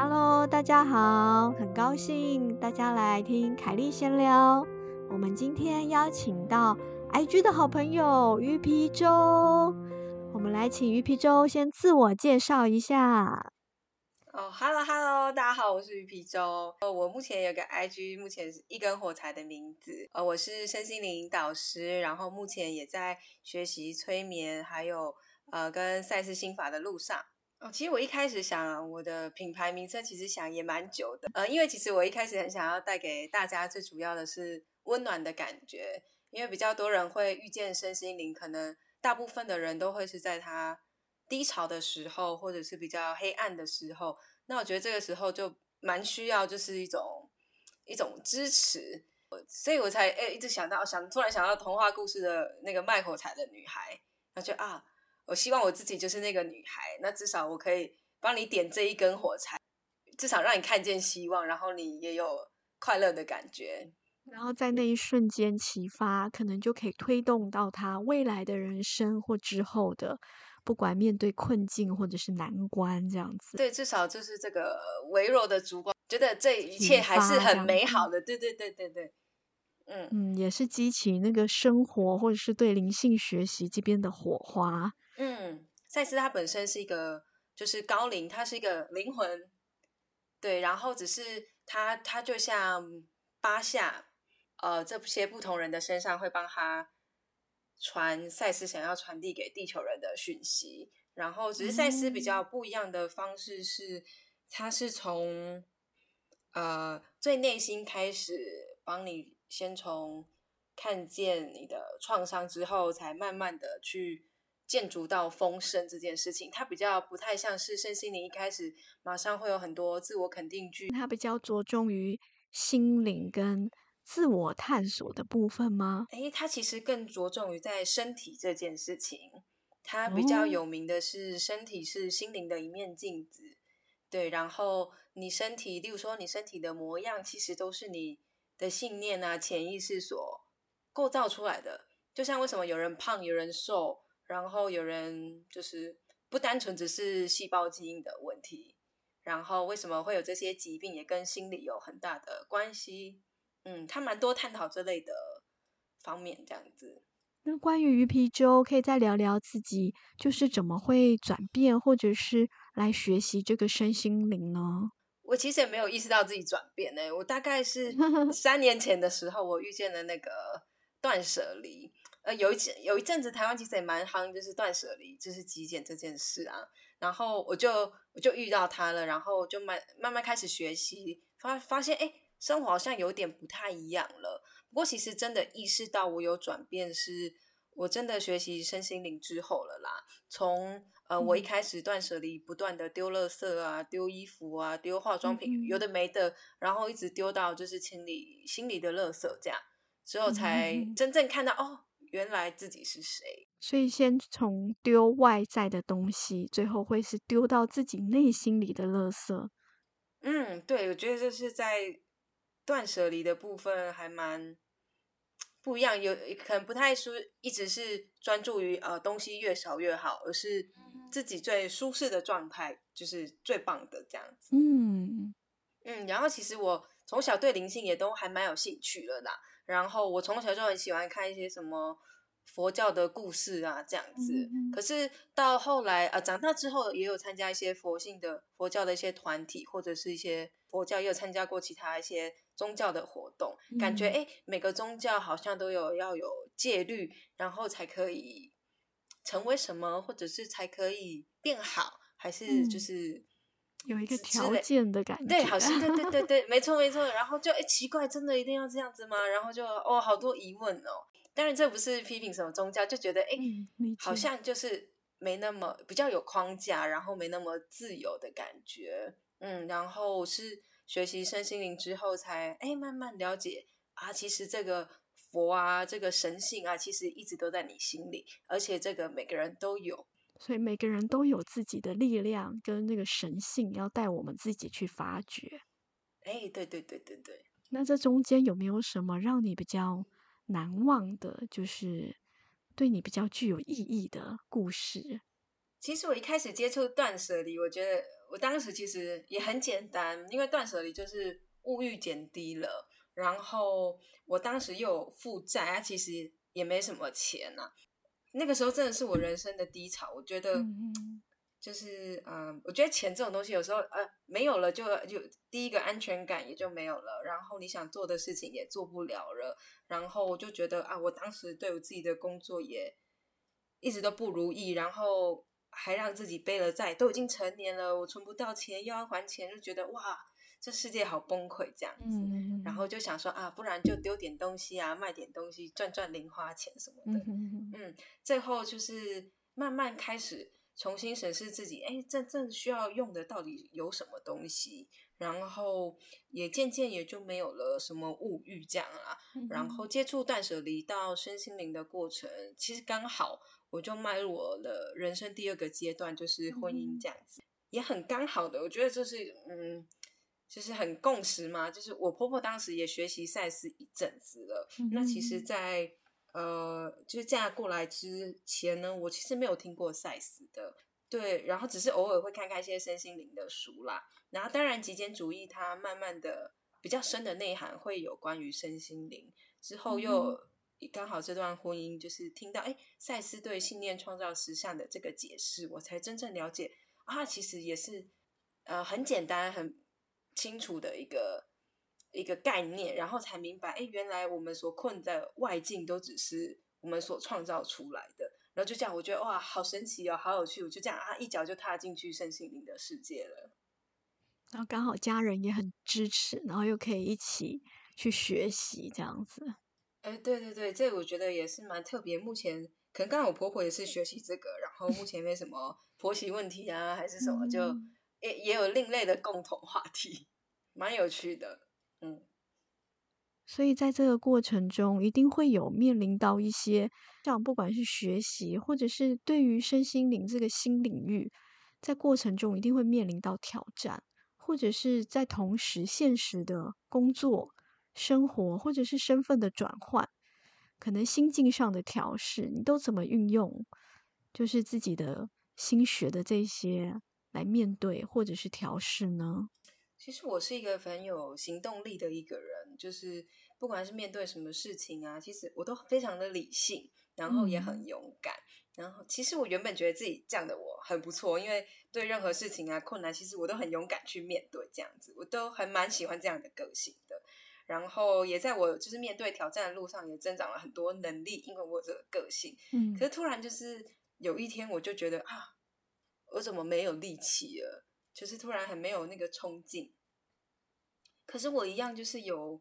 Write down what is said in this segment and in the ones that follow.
Hello，大家好，很高兴大家来听凯莉闲聊。我们今天邀请到 IG 的好朋友鱼皮粥，我们来请鱼皮粥先自我介绍一下。哦，Hello Hello，大家好，我是鱼皮粥。呃，我目前有个 IG，目前是一根火柴的名字。呃，我是身心灵导师，然后目前也在学习催眠，还有呃跟赛事心法的路上。哦，其实我一开始想我的品牌名称，其实想也蛮久的。呃，因为其实我一开始很想要带给大家最主要的是温暖的感觉，因为比较多人会遇见身心灵，可能大部分的人都会是在他低潮的时候，或者是比较黑暗的时候。那我觉得这个时候就蛮需要，就是一种一种支持，所以我才诶一直想到想突然想到童话故事的那个卖火柴的女孩，那就啊。我希望我自己就是那个女孩，那至少我可以帮你点这一根火柴，至少让你看见希望，然后你也有快乐的感觉，然后在那一瞬间启发，可能就可以推动到他未来的人生或之后的，不管面对困境或者是难关这样子。对，至少就是这个微弱的烛光，觉得这一切还是很美好的。对对对对对。嗯嗯，也是激起那个生活或者是对灵性学习这边的火花。嗯，赛斯他本身是一个就是高龄，他是一个灵魂，对，然后只是他他就像巴夏，呃，这些不同人的身上会帮他传赛斯想要传递给地球人的讯息，然后只是赛斯比较不一样的方式是，他是从呃最内心开始帮你。先从看见你的创伤之后，才慢慢的去建筑到丰盛这件事情。它比较不太像是身心灵一开始马上会有很多自我肯定句，它比较着重于心灵跟自我探索的部分吗？诶，它其实更着重于在身体这件事情。它比较有名的是身体是心灵的一面镜子，对。然后你身体，例如说你身体的模样，其实都是你。的信念啊，潜意识所构造出来的，就像为什么有人胖，有人瘦，然后有人就是不单纯只是细胞基因的问题，然后为什么会有这些疾病，也跟心理有很大的关系。嗯，他蛮多探讨这类的方面，这样子。那关于鱼皮粥，可以再聊聊自己就是怎么会转变，或者是来学习这个身心灵呢？我其实也没有意识到自己转变呢。我大概是 三年前的时候，我遇见了那个断舍离。呃，有一有一阵子台湾其实也蛮夯，就是断舍离，就是极简这件事啊。然后我就我就遇到他了，然后就慢慢慢开始学习，发发现哎，生活好像有点不太一样了。不过其实真的意识到我有转变，是我真的学习身心灵之后了啦。从呃，我一开始断舍离，不断的丢垃圾啊，丢衣服啊，丢化妆品，有的没的，然后一直丢到就是清理心里的垃圾，这样之后才真正看到哦，原来自己是谁。所以先从丢外在的东西，最后会是丢到自己内心里的垃圾。嗯，对，我觉得这是在断舍离的部分还蛮。不一样，有可能不太舒，一直是专注于呃东西越少越好，而是自己最舒适的状态就是最棒的这样子。嗯嗯，然后其实我从小对灵性也都还蛮有兴趣了啦。然后我从小就很喜欢看一些什么佛教的故事啊这样子。可是到后来呃长大之后，也有参加一些佛性的佛教的一些团体，或者是一些佛教，也有参加过其他一些。宗教的活动，感觉哎，每个宗教好像都有要有戒律，然后才可以成为什么，或者是才可以变好，还是就是有一个条件的感觉。对，好像对对对对，没错没错。然后就哎，奇怪，真的一定要这样子吗？然后就哦，好多疑问哦。当然，这不是批评什么宗教，就觉得哎，好像就是没那么比较有框架，然后没那么自由的感觉。嗯，然后是。学习身心灵之后，才哎慢慢了解啊，其实这个佛啊，这个神性啊，其实一直都在你心里，而且这个每个人都有，所以每个人都有自己的力量跟那个神性，要带我们自己去发掘。哎，对对对对对。那这中间有没有什么让你比较难忘的，就是对你比较具有意义的故事？其实我一开始接触断舍离，我觉得我当时其实也很简单，因为断舍离就是物欲减低了，然后我当时又有负债，啊，其实也没什么钱呐。那个时候真的是我人生的低潮，我觉得。就是嗯，我觉得钱这种东西有时候呃没有了就就第一个安全感也就没有了，然后你想做的事情也做不了了，然后我就觉得啊，我当时对我自己的工作也一直都不如意，然后还让自己背了债，都已经成年了，我存不到钱又要还钱，就觉得哇，这世界好崩溃这样子，然后就想说啊，不然就丢点东西啊，卖点东西赚赚零花钱什么的，嗯，最后就是慢慢开始。重新审视自己，哎，真正需要用的到底有什么东西？然后也渐渐也就没有了什么物欲这样啊。然后接触断舍离到身心灵的过程，其实刚好我就迈入我的人生第二个阶段，就是婚姻这样子，也很刚好的。我觉得这是嗯，就是很共识嘛。就是我婆婆当时也学习赛斯一阵子了，那其实，在。呃，就是嫁过来之前呢，我其实没有听过赛斯的，对，然后只是偶尔会看看一些身心灵的书啦。然后当然极简主义它慢慢的比较深的内涵会有关于身心灵，之后又刚好这段婚姻就是听到哎赛斯对信念创造实相的这个解释，我才真正了解啊，其实也是呃很简单很清楚的一个。一个概念，然后才明白，哎，原来我们所困在外境都只是我们所创造出来的。然后就这样，我觉得哇，好神奇哦，好有趣！我就这样啊，一脚就踏进去圣心灵的世界了。然后刚好家人也很支持，然后又可以一起去学习这样子。哎，对对对，这我觉得也是蛮特别。目前可能刚好我婆婆也是学习这个，然后目前没什么婆媳问题啊，还是什么，就也也有另类的共同话题，蛮有趣的。嗯，所以在这个过程中，一定会有面临到一些，像不管是学习，或者是对于身心灵这个新领域，在过程中一定会面临到挑战，或者是在同时现实的工作、生活，或者是身份的转换，可能心境上的调试，你都怎么运用？就是自己的心学的这些来面对，或者是调试呢？其实我是一个很有行动力的一个人，就是不管是面对什么事情啊，其实我都非常的理性，然后也很勇敢。然后其实我原本觉得自己这样的我很不错，因为对任何事情啊困难，其实我都很勇敢去面对，这样子我都还蛮喜欢这样的个性的。然后也在我就是面对挑战的路上，也增长了很多能力，因为我这个个性。嗯。可是突然就是有一天，我就觉得啊，我怎么没有力气了？就是突然很没有那个冲劲，可是我一样就是有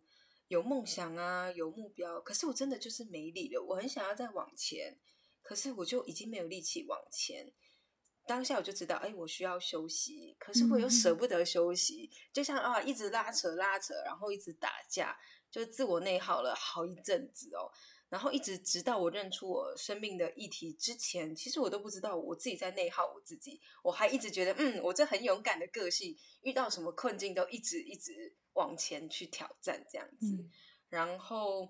有梦想啊，有目标，可是我真的就是没力了。我很想要再往前，可是我就已经没有力气往前。当下我就知道，哎，我需要休息，可是我又舍不得休息，就像啊，一直拉扯拉扯，然后一直打架，就自我内耗了好一阵子哦。然后一直直到我认出我生命的议题之前，其实我都不知道我自己在内耗我自己。我还一直觉得，嗯，我这很勇敢的个性，遇到什么困境都一直一直往前去挑战这样子。然后，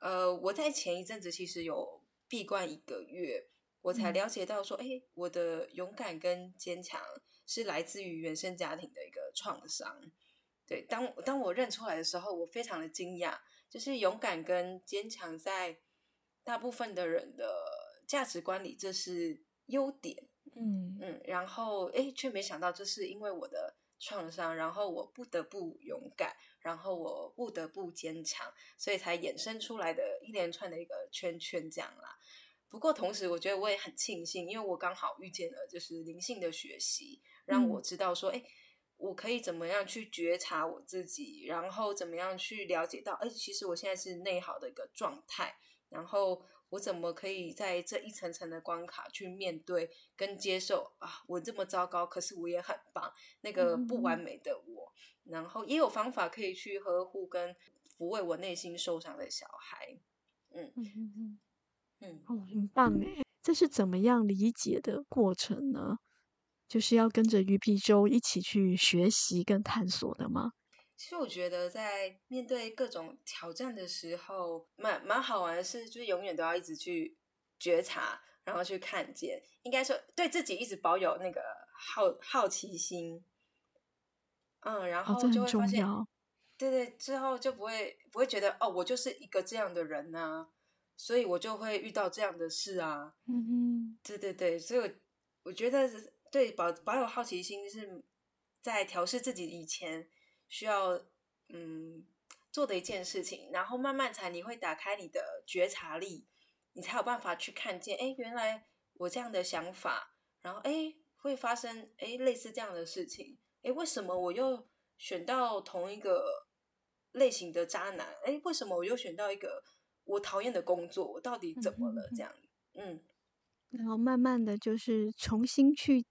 呃，我在前一阵子其实有闭关一个月，我才了解到说，哎，我的勇敢跟坚强是来自于原生家庭的一个创伤。对，当当我认出来的时候，我非常的惊讶。就是勇敢跟坚强，在大部分的人的价值观里，这是优点。嗯嗯，然后哎，却没想到，这是因为我的创伤，然后我不得不勇敢，然后我不得不坚强，所以才衍生出来的一连串的一个圈圈这样啦。不过同时，我觉得我也很庆幸，因为我刚好遇见了就是灵性的学习，让我知道说，哎。我可以怎么样去觉察我自己，然后怎么样去了解到，哎，其实我现在是内耗的一个状态，然后我怎么可以在这一层层的关卡去面对跟接受啊？我这么糟糕，可是我也很棒，那个不完美的我，然后也有方法可以去呵护跟抚慰我内心受伤的小孩。嗯嗯嗯嗯嗯，哦，很棒哎，这是怎么样理解的过程呢？就是要跟着鱼皮粥一起去学习跟探索的吗？其实我觉得在面对各种挑战的时候，蛮蛮好玩的是，就是永远都要一直去觉察，然后去看见，应该说对自己一直保有那个好好奇心，嗯，然后就会发现，对对，之后就不会不会觉得哦，我就是一个这样的人呐，所以我就会遇到这样的事啊，嗯嗯，对对对，所以我我觉得对保保有好奇心是在调试自己以前需要嗯做的一件事情，然后慢慢才你会打开你的觉察力。你才有办法去看见，哎，原来我这样的想法，然后哎会发生哎类似这样的事情，哎，为什么我又选到同一个类型的渣男？哎，为什么我又选到一个我讨厌的工作？我到底怎么了？这样，嗯，然后慢慢的就是重新去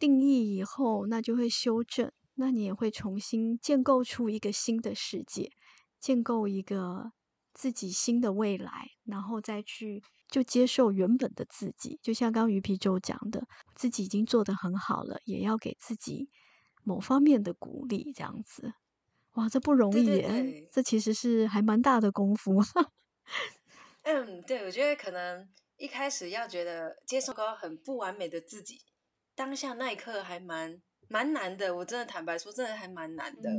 定义以后，那就会修正，那你也会重新建构出一个新的世界，建构一个。自己新的未来，然后再去就接受原本的自己。就像刚鱼皮粥讲的，自己已经做得很好了，也要给自己某方面的鼓励，这样子。哇，这不容易耶！这其实是还蛮大的功夫。嗯，对，我觉得可能一开始要觉得接受个很不完美的自己，当下那一刻还蛮蛮难的。我真的坦白说，真的还蛮难的，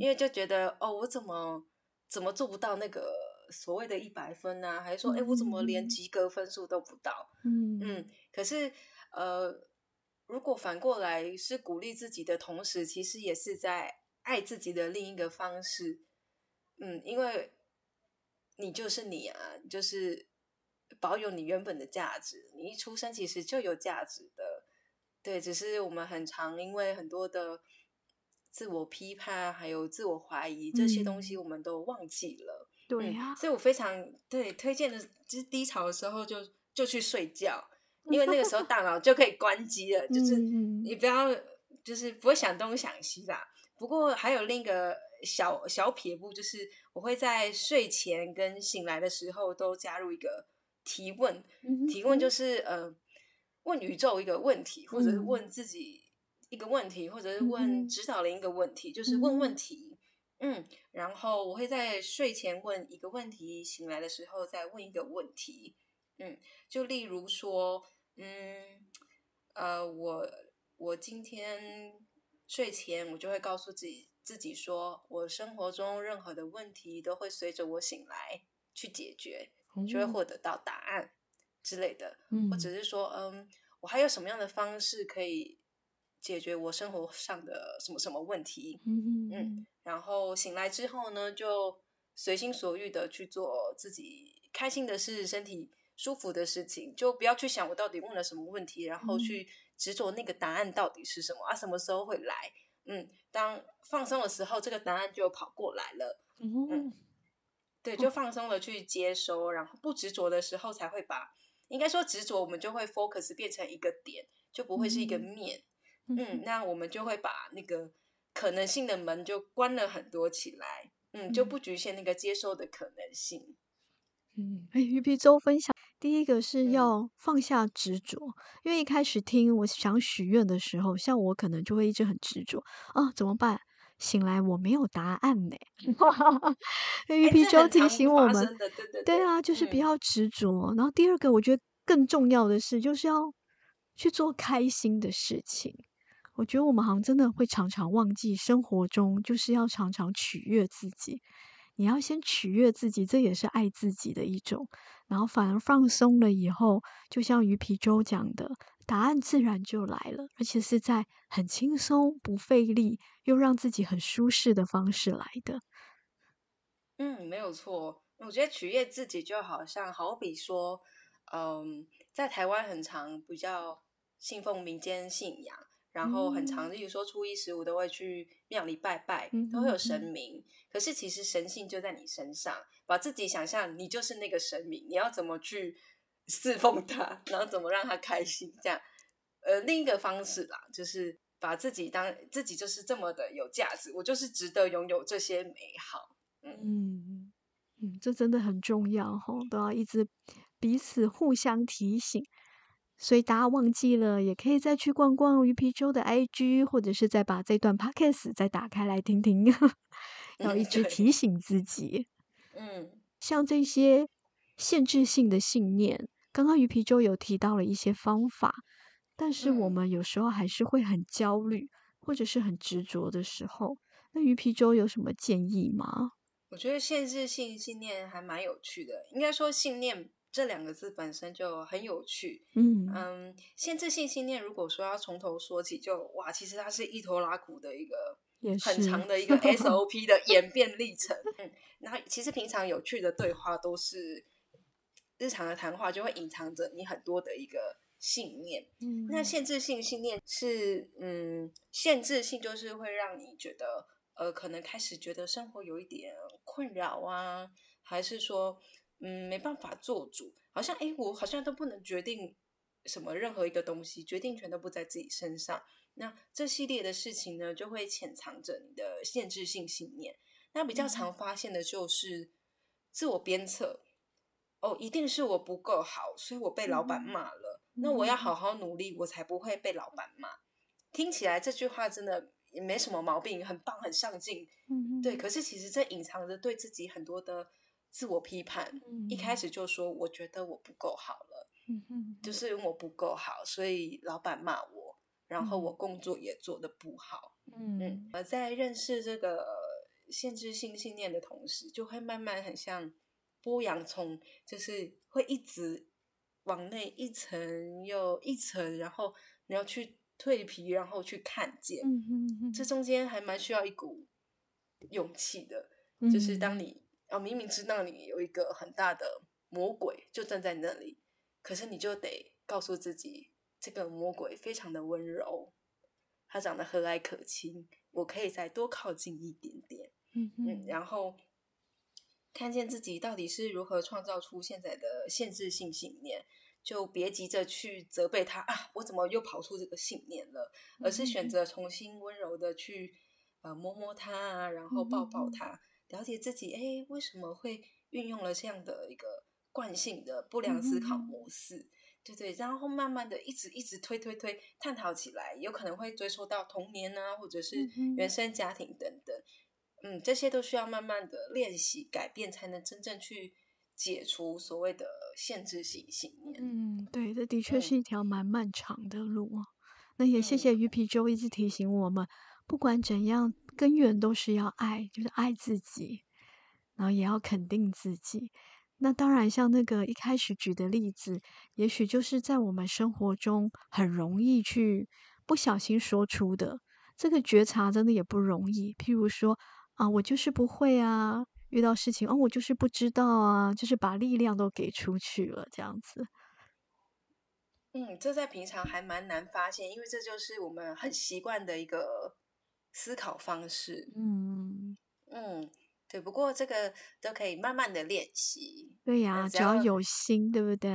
因为就觉得哦，我怎么怎么做不到那个。所谓的一百分啊，还是说，哎，我怎么连及格分数都不到？嗯嗯。可是，呃，如果反过来是鼓励自己的同时，其实也是在爱自己的另一个方式。嗯，因为你就是你啊，就是保有你原本的价值。你一出生其实就有价值的，对。只是我们很常因为很多的自我批判，还有自我怀疑这些东西，我们都忘记了。对呀，所以我非常对推荐的，就是低潮的时候就就去睡觉，因为那个时候大脑就可以关机了，就是你不要就是不会想东想西啦。不过还有另一个小小撇步，就是我会在睡前跟醒来的时候都加入一个提问，提问就是呃问宇宙一个问题，或者是问自己一个问题，或者是问指导灵一个问题，就是问问题。嗯，然后我会在睡前问一个问题，醒来的时候再问一个问题。嗯，就例如说，嗯，呃，我我今天睡前我就会告诉自己自己说，我生活中任何的问题都会随着我醒来去解决，就会获得到答案之类的。嗯，或者是说，嗯，我还有什么样的方式可以？解决我生活上的什么什么问题，嗯嗯，然后醒来之后呢，就随心所欲的去做自己开心的事、身体舒服的事情，就不要去想我到底问了什么问题，然后去执着那个答案到底是什么啊，什么时候会来？嗯，当放松的时候，这个答案就跑过来了。嗯，对，就放松的去接收，然后不执着的时候，才会把应该说执着，我们就会 focus 变成一个点，就不会是一个面。嗯，那我们就会把那个可能性的门就关了很多起来，嗯，就不局限那个接受的可能性。嗯，哎，鱼皮粥分享，第一个是要放下执着，因为一开始听我想许愿的时候，像我可能就会一直很执着啊，怎么办？醒来我没有答案呢。鱼皮粥提醒我们，对啊，就是不要执着。然后第二个，我觉得更重要的是，就是要去做开心的事情。我觉得我们好像真的会常常忘记，生活中就是要常常取悦自己。你要先取悦自己，这也是爱自己的一种。然后反而放松了以后，就像鱼皮粥讲的，答案自然就来了，而且是在很轻松、不费力，又让自己很舒适的方式来的。嗯，没有错。我觉得取悦自己就好像，好比说，嗯，在台湾很常比较信奉民间信仰。然后很常，例如说初一十五都会去庙里拜拜，都会有神明。可是其实神性就在你身上，把自己想象你就是那个神明，你要怎么去侍奉他，然后怎么让他开心？这样，呃，另一个方式啦，就是把自己当自己就是这么的有价值，我就是值得拥有这些美好。嗯嗯嗯，这真的很重要哈，都要一直彼此互相提醒。所以大家忘记了，也可以再去逛逛鱼皮粥的 IG，或者是再把这段 Podcast 再打开来听听，要一直提醒自己。嗯，像这些限制性的信念，刚刚鱼皮粥有提到了一些方法，但是我嗯们有时候还是会很焦虑，或者是很执着的时候，那鱼皮粥有什么建议吗？我觉得限制性信念还蛮有趣的，应该说信念这两个字本身就很有趣。嗯嗯，限制性信念如果说要从头说起就，哇，其实它是一拖拉苦的一个很是长的一个 SOP 的演变历程。嗯，然后其实平常有趣的对话都是日常的谈话，就会隐藏着你很多的一个信念。嗯那限制性信念是，嗯，限制性就是会让你觉得，呃，可能开始觉得生活有一点困扰啊，还是说，嗯，没办法做主，好像，诶，我好像都不能决定什么任何一个东西，决定权都不在自己身上。那这系列的事情呢，就会潜藏着你的限制性信念。那比较常发现的就是自我鞭策，哦，一定是我不够好，所以我被老板嗯骂了。那我要好好努力，我才不会被老板骂。听起来这句话真的也没什么毛病，很棒，很上进。嗯对，可是其实这隐藏着对自己很多的自我批判。一开始就说我觉得我不够好了，就是因为我不够好，所以老板骂我，然后我嗯工作也做得不好。嗯嗯，呃，在认识这个限制性信念的同时，就会慢慢很像剥洋葱，就是会一直往内一层又一层，然后你要去蜕皮，然后去看见。这中间还蛮需要一股勇气的，嗯就是当你哦明明知道你有一个很大的魔鬼就站在那里，可是你就得告诉自己，这个魔鬼非常的温柔，他长得和蔼可亲，我可以再多靠近一点点，嗯嗯，然后看见自己到底是如何创造出现在的限制性信念。就别急着去责备他啊，我怎么又跑出这个信念了？而是选择重新温柔的去呃摸摸他啊，然后抱抱他，了解自己，哎，为什么会运用了这样的一个惯性的不良思考模式？对对，然后慢慢的一直一直推推推探讨起来，有可能会追溯到童年啊，或者是原生家庭等等。嗯，这些都需要慢慢的练习改变，才能真正去解除所谓的限制性信念。嗯，对，这的确嗯是一条蛮漫长的路啊。那也谢嗯谢鱼皮粥一直提醒我们，不管怎样，根源都是要爱，就是爱自己，然后也要肯定自己。那当然，像那个一开始举的例子，也许就是在我们生活中很容易去不小心说出的，这个觉察真的也不容易。譬如说啊，我就是不会啊，遇到事情哦，我就是不知道啊，就是把力量都给出去了，这样子。嗯，这在平常还蛮难发现，因为这就是我们很习惯的一个思考方式。嗯，嗯，对。不过这个都可以慢慢的练习。对呀，只要只要有心，对不对？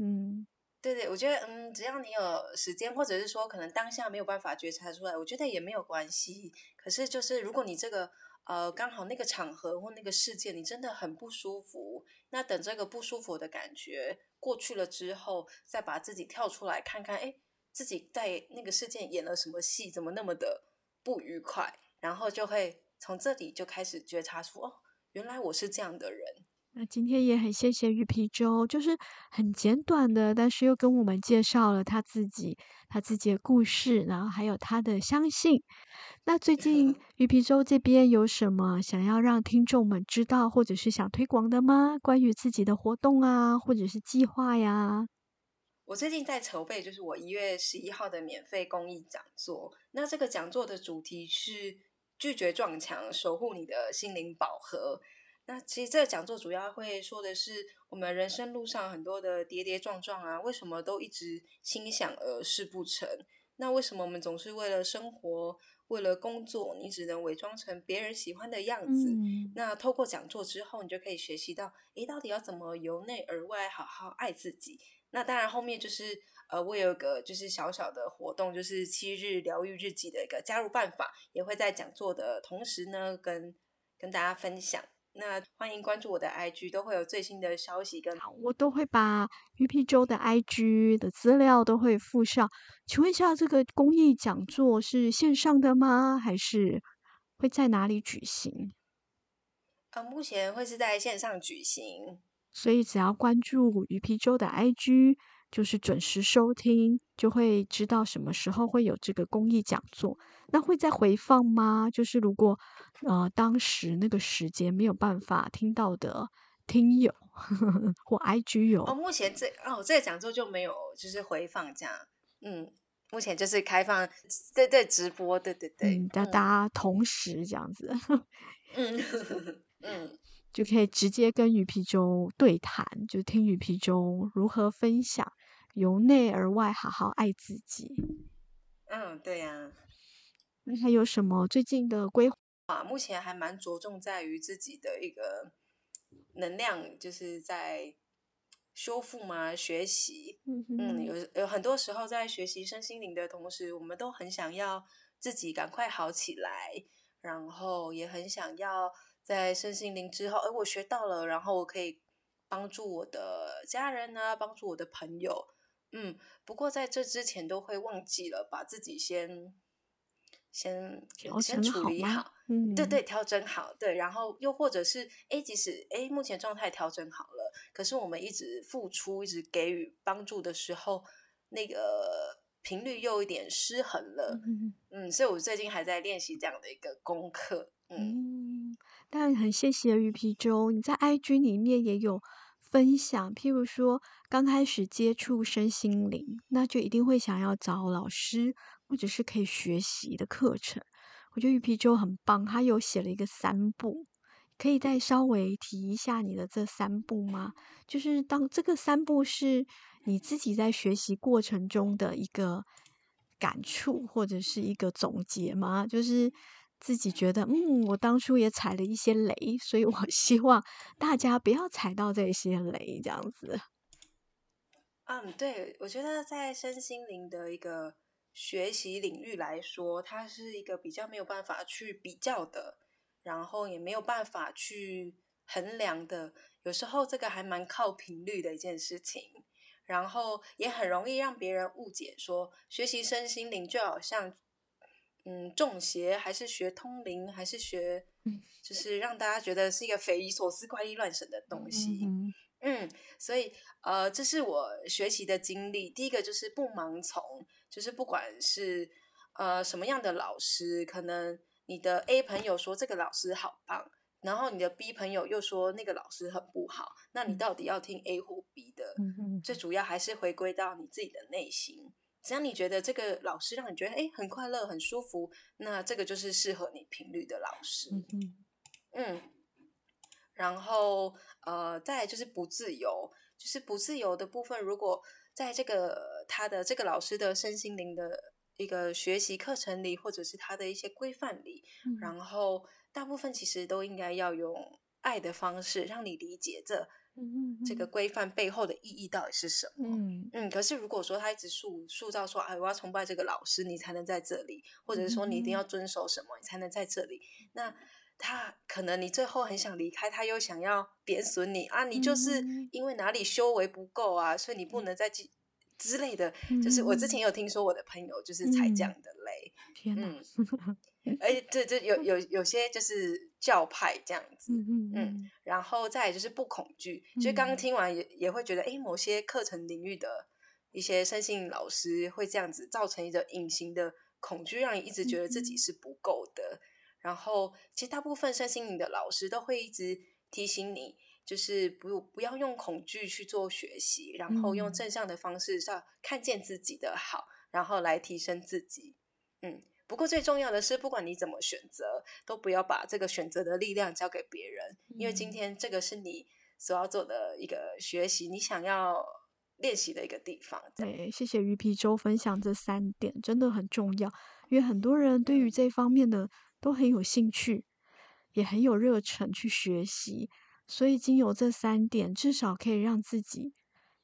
嗯对对，我觉得嗯，只要你有时间，或者是说可能当下没有办法觉察出来，我觉得也没有关系。可是就是如果你这个呃刚好那个场合或那个事件你真的很不舒服，那等这个不舒服的感觉过去了之后，再把自己跳出来看看，哎，自己在那个事件演了什么戏，怎么那么的不愉快，然后就会从这里就开始觉察出，哦，原来我是这样的人。那今天也很谢谢鱼皮粥，就是很简短的，但是又跟我们介绍了他自己他自己的故事，然后还有他的相信。那最近鱼皮粥这边有什么想要让听众们知道，或者是想推广的吗？关于自己的活动啊，或者是计划呀？我最近在筹备，就是我一月十一号的免费公益讲座。那这个讲座的主题是拒绝撞墙，守护你的心灵宝盒。那其实这个讲座主要会说的是我们人生路上很多的跌跌撞撞啊，为什么都一直心想而事不成？那为什么我们总是为了生活、为了工作，你只能伪装成别人喜欢的样子？嗯那透过讲座之后，你就可以学习到，诶，到底要怎么由内而外好好爱自己。那当然，后面就是呃，我有一个就是小小的活动，就是七日疗愈日记的一个加入办法，也会在讲座的同时呢，跟跟大家分享。那欢迎关注我的 IG，都会有最新的消息跟。好，我都会把鱼皮粥的 IG 的资料都会附上。请问一下，这个公益讲座是线上的吗？还是会在哪里举行？呃，目前会是在线上举行。所以只要关注鱼皮粥的 IG，就是准时收听，就会知道什么时候会有这个公益讲座。那会再回放吗？就是如果呃当时那个时间没有办法听到的听友或 IG 友，哦，目前这哦这个讲座就没有就是回放这样，嗯。目前就是开放，对对，直播，对对对，叫大家同时这样子，嗯嗯，就可以直接跟鱼皮粥对谈，就听鱼皮粥如何分享，由内而外好好爱自己。嗯，对呀。那还有什么最近的规划？目前还蛮着重在于自己的一个能量，就是在。修复嘛？学习，嗯，有有很多时候在学习身心灵的同时，我们都很想要自己赶快好起来，然后也很想要在身心灵之后，哎，我学到了，然后我可以帮助我的家人呢，帮助我的朋友，嗯，不过在这之前都会忘记了把自己先。先先处理好，嗯，对对，调整好，对，然后又或者是，哎，即使哎，目前状态调整好了，可是我们一直付出，一直给予帮助的时候，那个频率又有点失衡了，嗯，所以我最近还在练习这样的一个功课，嗯，但很谢谢鱼皮粥，你在 IG 里面也有分享，譬如说刚开始接触身心灵，那就一定会想要找老师。或者是可以学习的课程，我觉得玉皮粥很棒，他有写了一个三步，可以再稍微提一下你的这三步吗？就是当这个三步是你自己在学习过程中的一个感触，或者是一个总结吗？就是自己觉得，嗯，我当初也踩了一些雷，所以我 希望大家不要踩到这些雷，这样子。嗯，对，我觉得在身心灵的一个。学习领域来说，它是一个比较没有办法去比较的，然后也没有办法去衡量的。有时候这个还蛮靠频率的一件事情，然后也很容易让别人误解说，学习身心灵就好像，嗯，中邪还是学通灵，还是学，就 是让大家觉得是一个匪夷所思、怪力乱神的东西。嗯，所以呃，这是我学习的经历。第一个就是不盲从。就是不管是呃什么样的老师，可能你的 A 朋友说这个老师好棒，然后你的 B 朋友又说那个老师很不好，那你到底要听 A 或 B 的？最主要还是回归到你自己的内心。只要你觉得这个老师让你觉得哎很快乐、很舒服，那这个就是适合你频率的老师。嗯，然后呃再就是不自由，就是不自由的部分，如果。在这个他的这个老师的身心灵的一个学习课程里，或者是他的一些规范里，然后大部分其实都应该要用爱的方式让你理解这这个规范背后的意义到底是什么。嗯嗯。可是如果说他一直塑塑造说，哎，我要崇拜这个老师，你才能在这里，或者是说你一定要遵守什么，你才能在这里，那。他可能你最后很想离开，他又想要贬损你啊！你就是因为哪里修为不够啊，所以你不能再继之类的。就是我之前有听说我的朋友就是踩这样的雷，天嗯，而且这这有有有些就是教派这样子，嗯，然后再就是不恐惧，就刚刚听完也也会觉得，哎，某些课程领域的一些身心老师会这样子造成一个隐形的恐惧，让你一直觉得自己是不够的。然后，其实大部分身心灵的老师都会一直提醒你，就是不不要用恐惧去做学习，然后用正向的方式上看见自己的好，然后来提升自己。嗯，不过最重要的是，不管你怎么选择，都不要把这个选择的力量交给别人，因为今天这个是你所要做的一个学习，你想要练习的一个地方。对，谢谢鱼皮粥分享这三点，真的很重要，因为很多人对于这方面的。都很有兴趣，也很有热忱去学习，所以经由这三点，至少可以让自己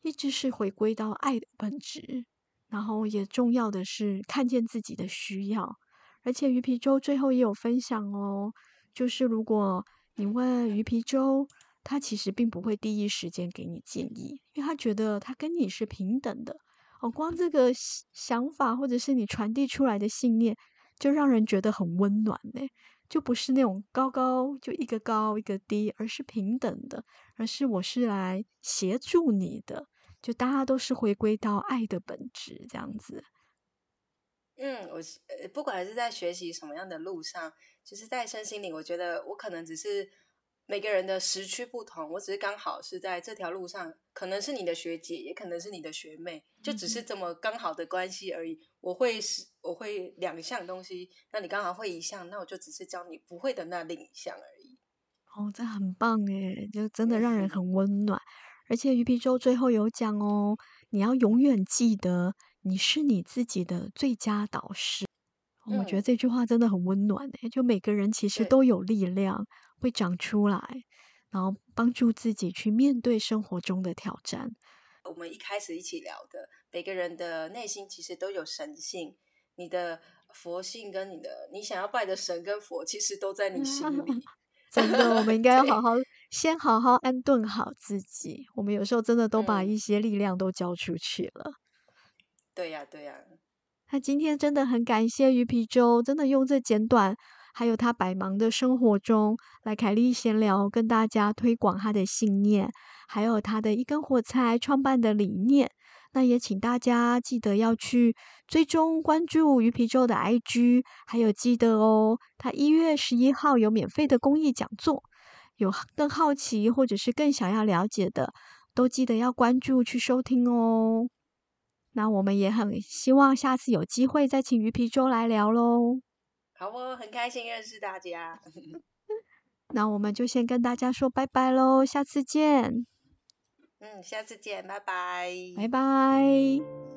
一直是回归到爱的本质。然后也重要的是看见自己的需要，而且鱼皮粥最后也有分享哦，就是如果你问鱼皮粥，他其实并不会第一时间给你建议，因为他觉得他跟你是平等的哦。光这个想法或者是你传递出来的信念。就让人觉得很温暖呢。就不是那种高高就一个高一个低，而是平等的，而是我是来协助你的，就大家都是回归到爱的本质这样子。嗯，我呃，不管是在学习什么样的路上，就是在身心灵，我觉得我可能只是每个人的时区不同，我只是刚好是在这条路上，可能是你的学姐，也可能是你的学妹，就只是这么刚好的关系而已。我会是我会两项东西，那你刚好会一项，那我就只是教你不会的那另一项而已。哦，这很棒诶，就真的让人很温暖。而且鱼皮粥最后有讲哦，你要永远记得。你是你自己的最佳导师，我觉得这句话真的很温暖诶。就每个人其实都有力量会长出来，然后帮助自己去面对生活中的挑战。我们一开始一起聊的，每个人的内心其实都有神性，你的佛性跟你的你想要拜的神跟佛，其实都在你心里。真的，我们应该要好好先好好安顿好自己。我们有时候真的都把一些力量都交出去了。对呀，对呀。那今天真的很感谢鱼皮粥，真的用这简短，还有他百忙的生活中，来凯丽闲聊，跟大家推广他的信念，还有他的一根火柴创办的理念。那也请大家记得要去追踪关注鱼皮粥的 IG，还有记得哦，他一月十一号有免费的公益讲座，有更好奇或者是更想要了解的，都记得要关注去收听哦。那我们也很希望下次有机会再请鱼皮粥来聊喽。好哦，很开心认识大家。那我们就先跟大家说拜拜喽，下次见。嗯，下次见，拜拜。拜拜。